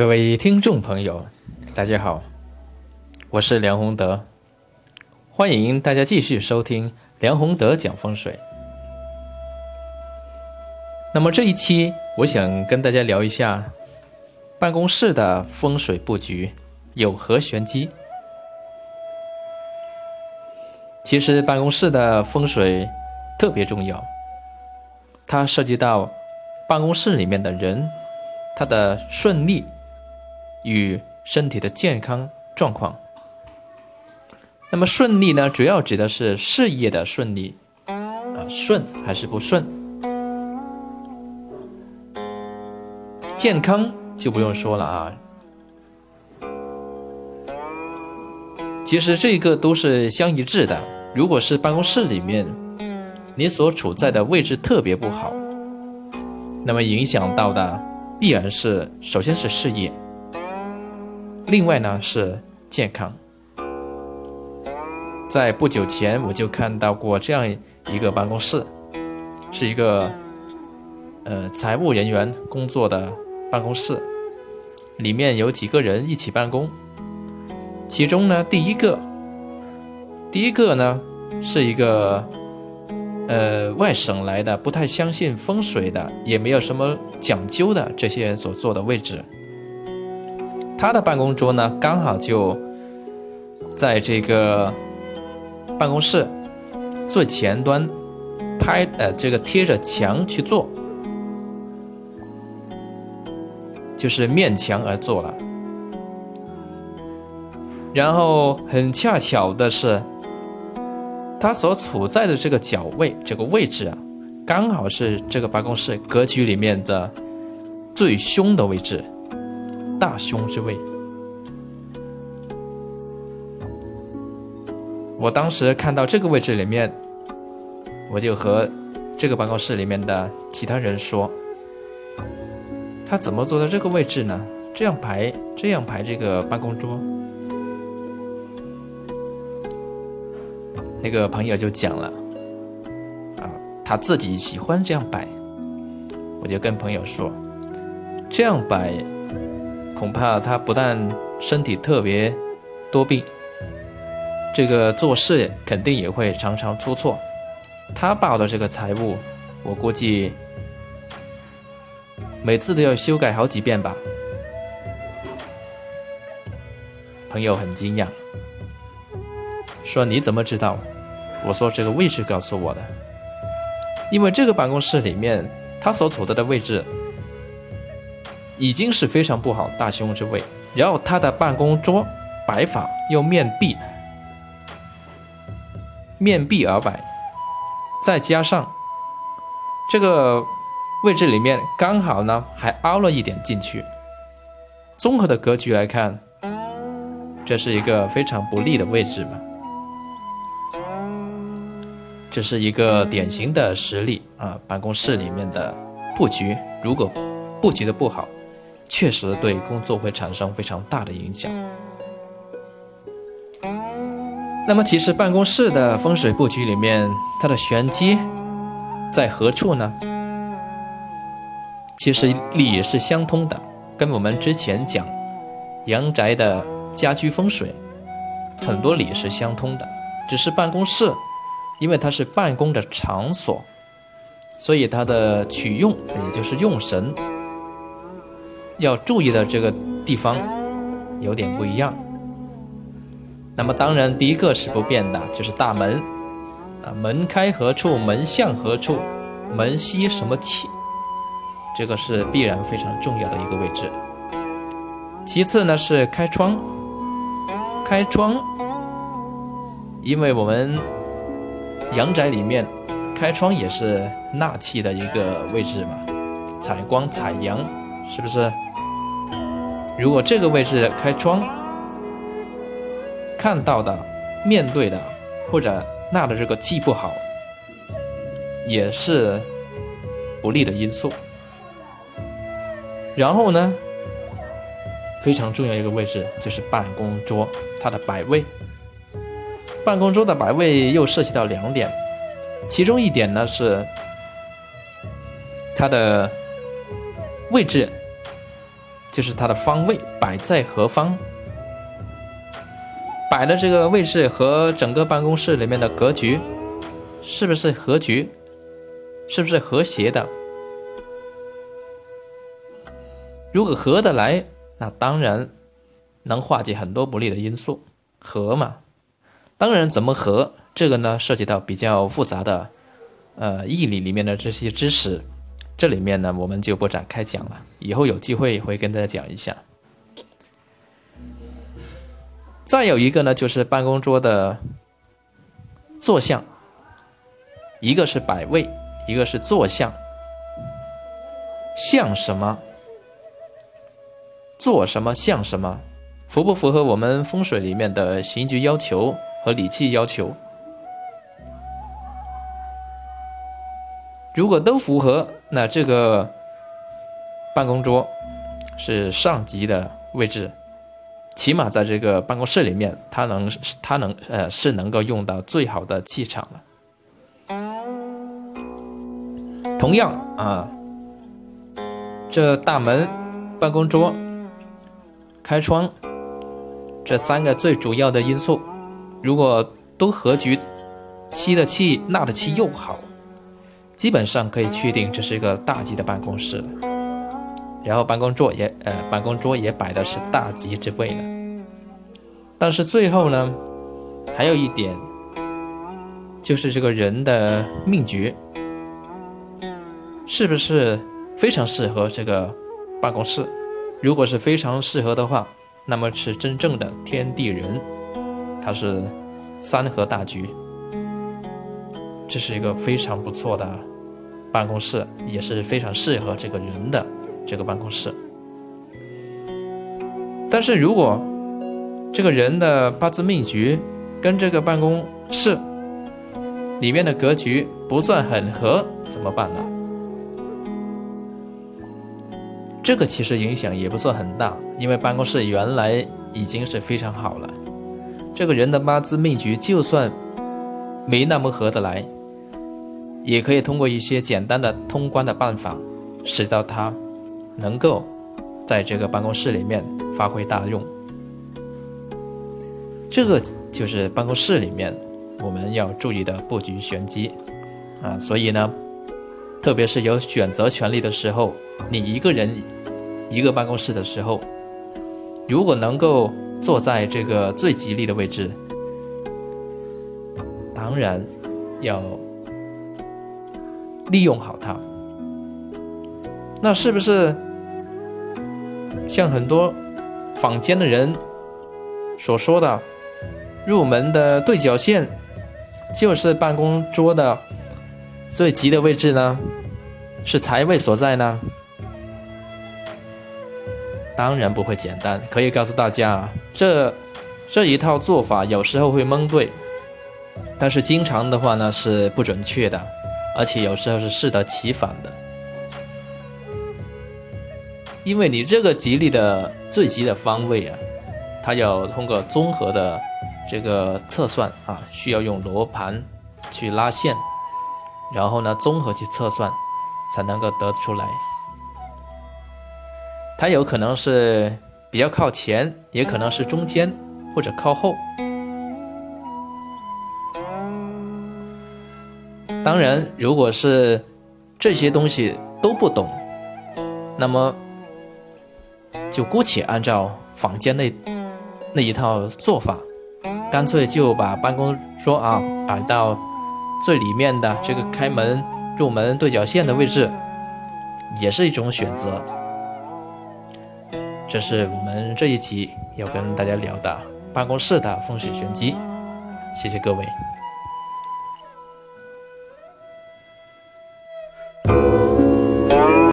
各位听众朋友，大家好，我是梁宏德，欢迎大家继续收听梁宏德讲风水。那么这一期，我想跟大家聊一下办公室的风水布局有何玄机。其实办公室的风水特别重要，它涉及到办公室里面的人他的顺利。与身体的健康状况。那么顺利呢，主要指的是事业的顺利，啊，顺还是不顺？健康就不用说了啊。其实这个都是相一致的。如果是办公室里面，你所处在的位置特别不好，那么影响到的必然是首先是事业。另外呢是健康，在不久前我就看到过这样一个办公室，是一个呃财务人员工作的办公室，里面有几个人一起办公，其中呢第一个，第一个呢是一个呃外省来的，不太相信风水的，也没有什么讲究的这些人所坐的位置。他的办公桌呢，刚好就在这个办公室最前端，拍呃这个贴着墙去做，就是面墙而坐了。然后很恰巧的是，他所处在的这个角位这个位置啊，刚好是这个办公室格局里面的最凶的位置。大凶之位，我当时看到这个位置里面，我就和这个办公室里面的其他人说：“他怎么坐在这个位置呢？这样排，这样排这个办公桌。”那个朋友就讲了：“啊，他自己喜欢这样摆。”我就跟朋友说：“这样摆。”恐怕他不但身体特别多病，这个做事肯定也会常常出错。他报的这个财务，我估计每次都要修改好几遍吧。朋友很惊讶，说：“你怎么知道？”我说：“这个位置告诉我的，因为这个办公室里面他所处的的位置。”已经是非常不好，大凶之位。然后他的办公桌摆法又面壁，面壁而摆，再加上这个位置里面刚好呢还凹了一点进去。综合的格局来看，这是一个非常不利的位置嘛。这是一个典型的实例啊，办公室里面的布局，如果布局的不好。确实对工作会产生非常大的影响。那么，其实办公室的风水布局里面，它的玄机在何处呢？其实理是相通的，跟我们之前讲阳宅的家居风水很多理是相通的。只是办公室，因为它是办公的场所，所以它的取用，也就是用神。要注意的这个地方有点不一样。那么当然，第一个是不变的，就是大门啊，门开何处，门向何处，门吸什么气，这个是必然非常重要的一个位置。其次呢是开窗，开窗，因为我们阳宅里面开窗也是纳气的一个位置嘛，采光采阳，是不是？如果这个位置开窗，看到的、面对的，或者纳的这个气不好，也是不利的因素。然后呢，非常重要一个位置就是办公桌它的摆位。办公桌的摆位又涉及到两点，其中一点呢是它的位置。就是它的方位摆在何方，摆的这个位置和整个办公室里面的格局是不是合局，是不是和谐的？如果合得来，那当然能化解很多不利的因素，合嘛。当然怎么合，这个呢涉及到比较复杂的，呃，义理里面的这些知识。这里面呢，我们就不展开讲了，以后有机会会跟大家讲一下。再有一个呢，就是办公桌的坐向，一个是摆位，一个是坐向。像什么，做什么，像什么，符不符合我们风水里面的形局要求和理气要求？如果都符合，那这个办公桌是上级的位置，起码在这个办公室里面，他能他能呃是能够用到最好的气场了。同样啊，这大门、办公桌、开窗这三个最主要的因素，如果都合局，吸的气、纳的气又好。基本上可以确定这是一个大吉的办公室了，然后办公桌也呃办公桌也摆的是大吉之位了。但是最后呢，还有一点，就是这个人的命局是不是非常适合这个办公室？如果是非常适合的话，那么是真正的天地人，它是三合大局，这是一个非常不错的。办公室也是非常适合这个人的这个办公室，但是如果这个人的八字命局跟这个办公室里面的格局不算很合，怎么办呢？这个其实影响也不算很大，因为办公室原来已经是非常好了。这个人的八字命局就算没那么合得来。也可以通过一些简单的通关的办法，使到他能够在这个办公室里面发挥大用。这个就是办公室里面我们要注意的布局玄机啊。所以呢，特别是有选择权利的时候，你一个人一个办公室的时候，如果能够坐在这个最吉利的位置，当然要。利用好它，那是不是像很多坊间的人所说的，入门的对角线就是办公桌的最吉的位置呢？是财位所在呢？当然不会简单，可以告诉大家，这这一套做法有时候会蒙对，但是经常的话呢是不准确的。而且有时候是适得其反的，因为你这个吉利的最吉的方位啊，它要通过综合的这个测算啊，需要用罗盘去拉线，然后呢综合去测算，才能够得出来。它有可能是比较靠前，也可能是中间或者靠后。当然，如果是这些东西都不懂，那么就姑且按照坊间那那一套做法，干脆就把办公桌啊摆到最里面的这个开门入门对角线的位置，也是一种选择。这是我们这一集要跟大家聊的办公室的风水玄机，谢谢各位。